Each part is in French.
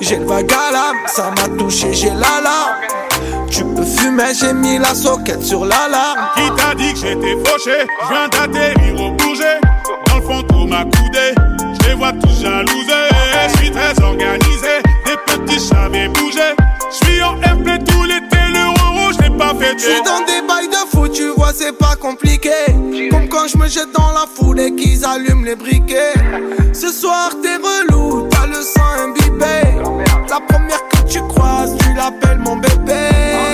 J'ai le vague à l'âme, ça m'a touché, j'ai la larme. Tu peux fumer, j'ai mis la soquette sur l'alarme. Qui t'a dit que j'étais fauché? Je viens d'atterrir au bourget Dans le fond tout m'a coudé Je les vois tous jalousés Je suis très organisé Des petits j'avais bougé Je suis en airplay tout l'été Le euro je l'ai pas fait J'suis dans des bails de fou, tu vois, c'est pas compliqué. Comme quand je me jette dans la foule et qu'ils allument les briquets. Ce soir, t'as le sang imbibé. La première que tu croises, tu l'appelles mon bébé.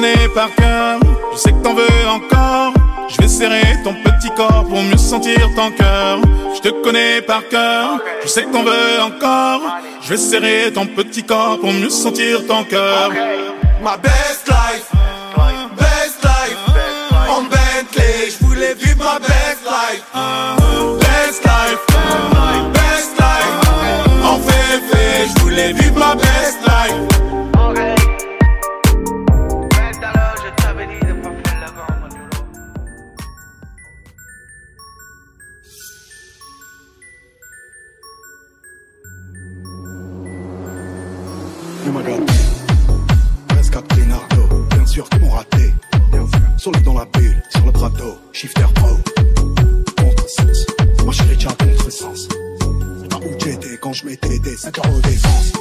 Connais par cœur, je sais que t'en veux encore. Je vais serrer ton petit corps pour mieux sentir ton cœur. Je te connais par cœur, je sais que t'en veux encore. Je vais serrer ton petit corps pour mieux sentir ton cœur. Ma best life, best life. En Bentley, je vivre ma best life. Best life, best life. En je voulais vivre ma best life. Capté Nardo, bien sûr qu'ils m'ont raté. Sur le dans la bulle, sur le plateau, shifter pro. Contresens, moi je déjà contresens. Pas où j'étais quand je mettais des 5 euros d'essence.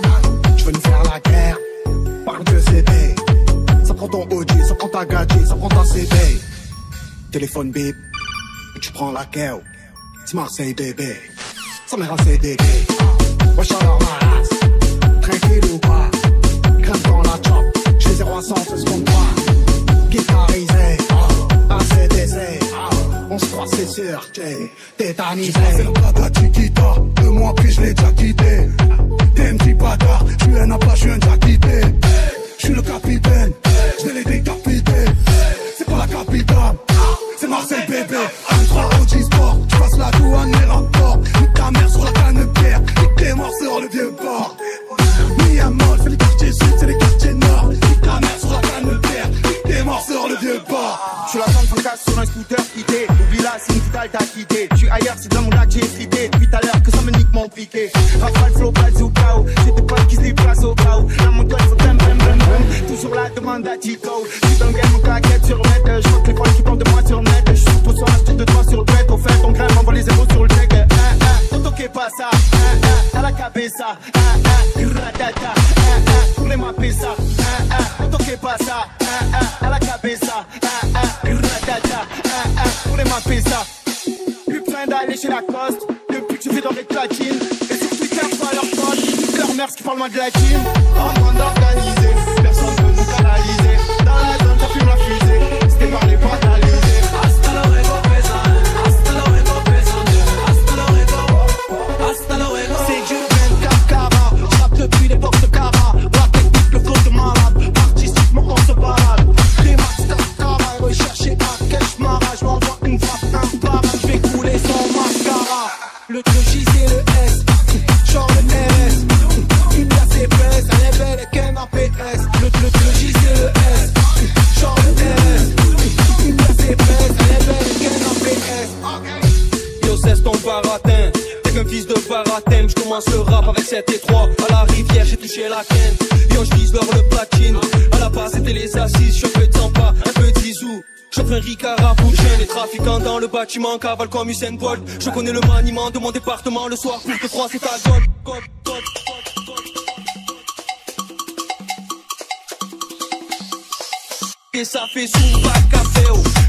Tu veux nous faire la guerre, parle de CD. Ça prend ton OG, ça prend ta gadget, ça prend ta CD. Téléphone bip, tu prends la guerre. C'est Marseille bébé, ça m'a rassé des gays. Wesh alors ma race, tranquille ou pas? Dans la chop, j'ai 0 à 100, fais ce qu'on doit Guitarisé, ACDC On se croit c'est sûr, t'es tétanisé. J'ai le bada Chiquita, deux mois puis je l'ai déjà quitté. T'es un petit bâtard, je suis un appât, je suis un déjà quitté Je suis le capitaine, je l'ai décapité. C'est pas la capitale, c'est Marseille bébé. 23 OG Sport, tu passes la douane et rapport Nique ta mère sur la canne de pierre, nique tes morts sur le vieux sur un scooter quitté. Oublie là, c'est une t'as quitté. Je suis ailleurs, c'est dans mon lac, j'ai frité. Depuis tout à l'heure que ça me nique mon piqué. Rafale, flow, base au chaos. J'ai des potes qui se déplacent au cas où. Dans mon code, faut bam, bam, bam, bam. Toujours la demande à Tico. Je suis dans le claquette sur net. Je crois que les potes qui parlent de moi sur net. Je suis trop sur la de toi sur le bête. Au fait, ton grain m'envoie les zéros sur le deck. Ah, tonto que pasa. Ah, ah, à la cabeza. Ah, ah, ratata. Pour les mapesa. Ah, ah, tonto que pasa. Ah, ah, à la cabeza. Depuis que je fais dans les platines. Et sur Twitter, je vois leurs potes. Leur mère, qui parle moins de la team. PS, genre le LS, une place épaisse, elle est belle qu'un APS, le, le, le J c'est le S, genre le LS, une place yo cesse ton baratin, t'es qu'un fils de baratin, je commence le rap avec cet étroit, à la rivière j'ai touché la quinte, yo je vise l'or le platine, à la base c'était les assises, un Ricard à les trafiquants dans le bâtiment. Cavale comme Usain. Je connais le maniement de mon département. Le soir pour te croire c'est ta gomme. Et ça fait café,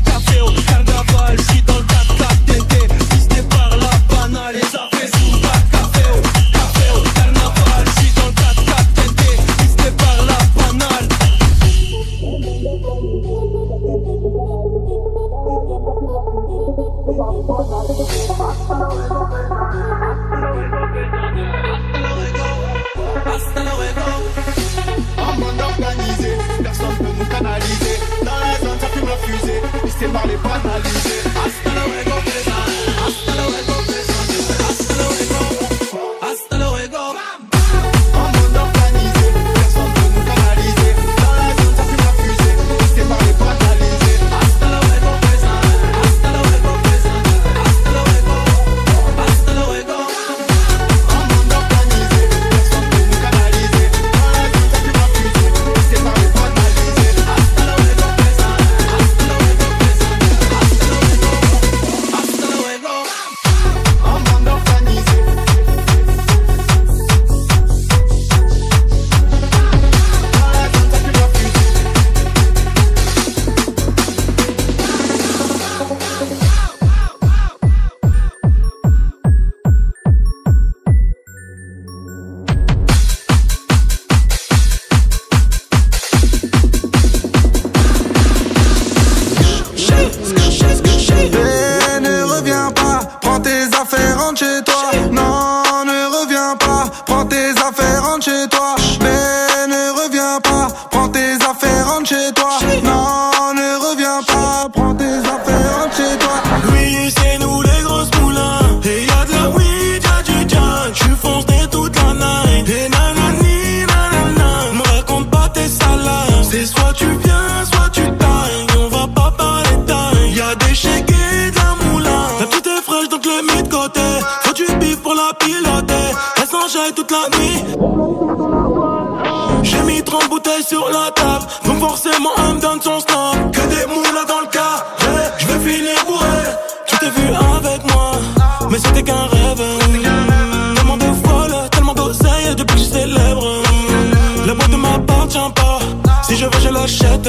café, carnaval, j'suis dans le 4 TT, pisté par la banale et nous canaliser. Dans les zones, ça fume la fusée. Pisté par les banalisés. sur la table. Donc forcément, elle me donne son snap. Que des moules dans le carré. Je vais finir bourré. Tu t'es vu avec moi, mais c'était qu'un rêve. Tellement de folle, tellement d'oseille depuis que je célèbre. La boîte ne m'appartient pas. Si je veux, je l'achète.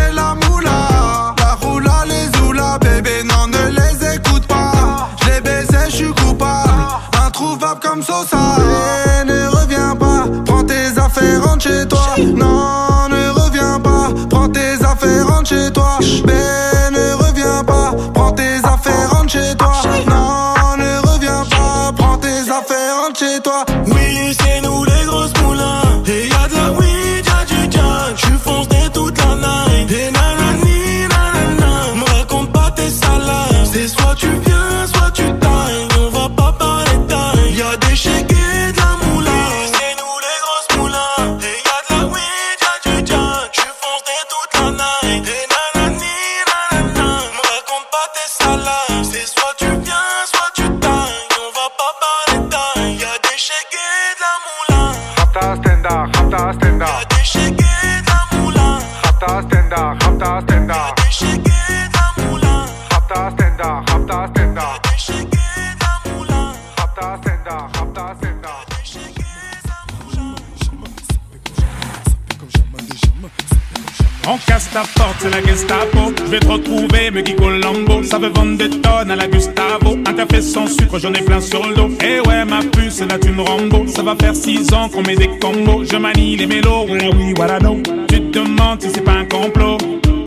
Introuvable comme Sosa. Et ne reviens pas. Prends tes affaires, rentre chez toi. Non, ne reviens pas. Prends tes affaires, rentre chez toi. Bébé, ne reviens pas. Prends tes affaires, rentre chez toi. J'en ai plein sur le dos. Eh ouais, ma puce, c'est la thune Rambo. Ça va faire 6 ans qu'on met des combos. Je manie les mélos, voilà oui, voilà non. Tu te demandes si c'est pas un complot.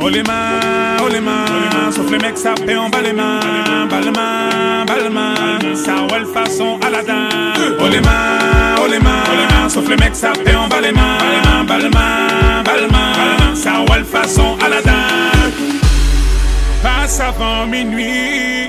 Oh les mains, oh les mains, sauf les mecs fait en bas les mains, bas les mains, bas les mains, ça roule façon Aladdin. Oh les mains, oh les mains, sauf les mecs fait en bas les mains, bas les mains, bas les mains, ça roule façon Aladdin. Passe avant minuit,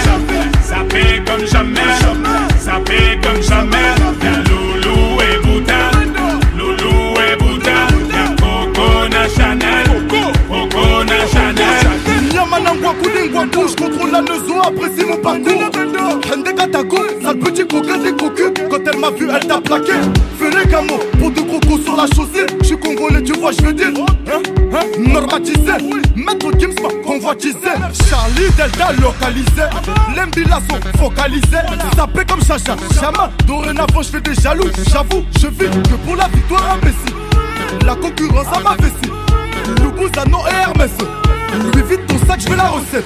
la maison, apprécie mon parcours. Hende Katako, sale petit coquin des cocus. Quand elle m'a vu, elle t'a plaqué. Les camos, pour deux crocos sur la chaussée. Je suis congolais, tu vois, je veux dire. Hein, hein, normatisé. Maître Gims m'a convoitisé. Charlie Delta localisé. L'Embila sont focalisés. Sapé comme Chacha, Chama. Dorénavant, je fais des jaloux. J'avoue, je vis que pour la victoire imbécile. La concurrence à ma vessie. Loubouzano et Hermès. Lui vite ton sac, je veux la recette.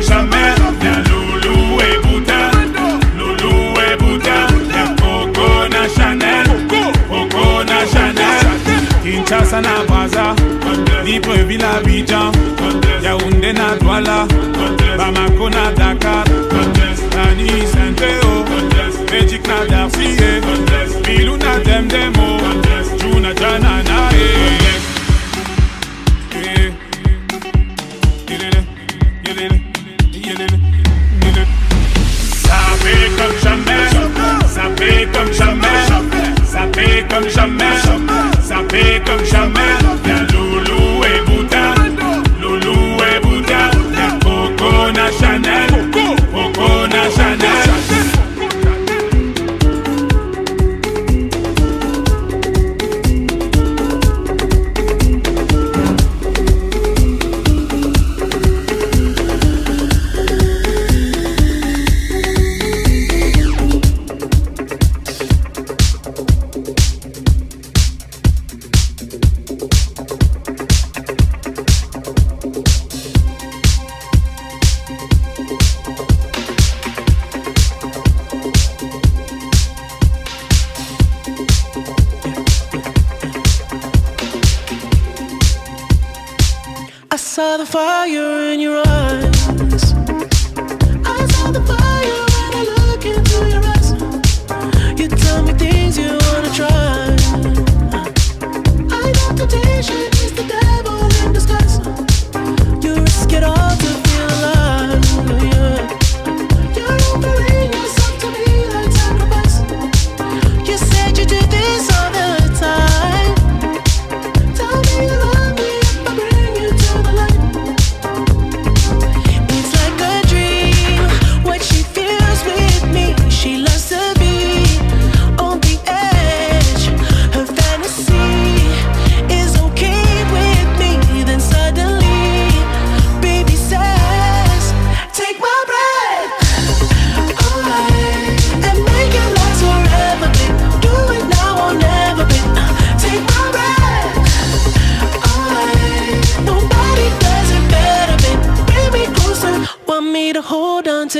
Kinshasa na Brazza, Libreville Abidjan, Yaoundé na Douala, Bamako na Dakar, Nani Saint-Théo, Magic na Darcy, Bilou na Demdemo, Juna Jana na. Yelele, yelele, yelele, yelele. Ça fait comme jamais, ça fait comme jamais, ça fait comme jamais, comme jamais.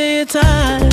say time.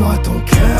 Donne-moi ton cœur,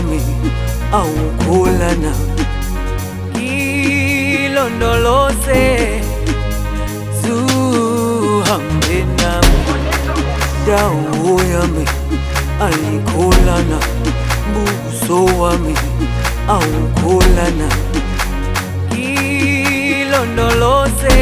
wami awukholana ngilondoloze zuhambe nami ndawo yami ayikholana buso wami awukholana ngilondoloze